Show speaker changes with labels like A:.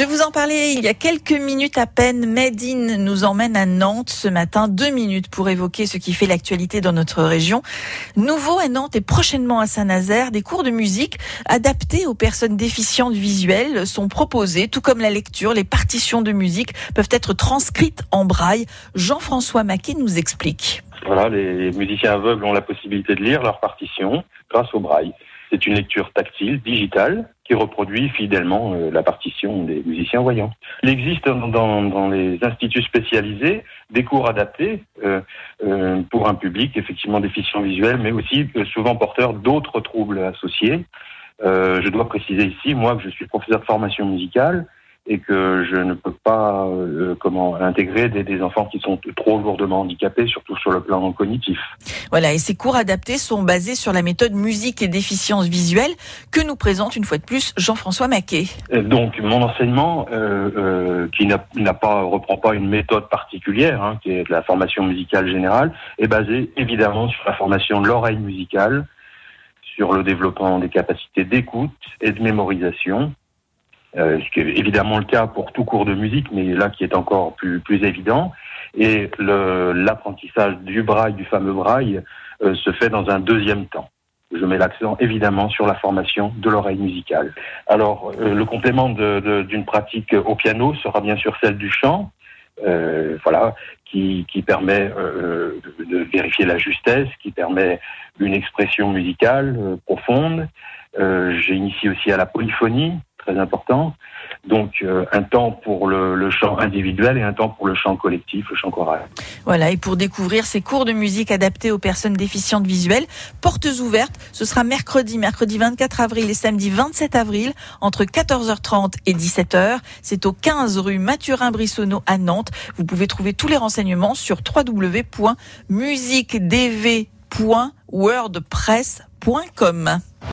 A: Je vous en parlais il y a quelques minutes à peine. Made in nous emmène à Nantes ce matin. Deux minutes pour évoquer ce qui fait l'actualité dans notre région. Nouveau à Nantes et prochainement à Saint-Nazaire, des cours de musique adaptés aux personnes déficientes visuelles sont proposés, tout comme la lecture. Les partitions de musique peuvent être transcrites en braille. Jean-François Maquet nous explique.
B: Voilà, les musiciens aveugles ont la possibilité de lire leurs partitions grâce au braille. C'est une lecture tactile, digitale, qui reproduit fidèlement euh, la partition des musiciens voyants. Il existe dans, les instituts spécialisés des cours adaptés euh, euh, pour un public effectivement déficient visuel, mais aussi souvent porteur d'autres troubles associés. je dois préciser ici, moi, que je suis professeur de formation musicale et que je ne peux pas euh, comment intégrer des, des, enfants qui sont trop lourdement handicapés, surtout sur le plan cognitif.
A: Voilà, et ces cours adaptés sont basés sur la méthode musique et déficience visuelle que nous présente une fois de plus Jean-François Maquet.
B: Euh, donc mon enseignement, euh, euh, qui n'a pas reprend pas une méthode particulière, hein, qui est de la formation musicale générale, est basé évidemment sur la formation de l'oreille musicale, sur le développement des capacités d'écoute et de mémorisation, euh, ce qui est évidemment le cas pour tout cours de musique, mais là qui est encore plus, plus évident. Et l'apprentissage du braille, du fameux braille, euh, se fait dans un deuxième temps. Je mets l'accent évidemment sur la formation de l'oreille musicale. Alors, euh, le complément d'une pratique au piano sera bien sûr celle du chant, euh, voilà, qui, qui permet de, de, vérifier la justesse, qui permet une expression musicale profonde. J'ai initié aussi à la polyphonie, très important. Donc euh, un temps pour le, chant individuel et un temps pour le chant collectif, le chant choral.
A: Voilà, et pour découvrir ces cours de musique adaptés aux personnes déficientes visuelles, portes ouvertes, ce sera mercredi, mercredi 24 avril et samedi 27 avril, entre 14h30 et 17h. C'est au 15 rue Mathurin-Brissonneau à Nantes. Vous pouvez trouver tous les renseignements sur www.musiquedv.wordpress.com.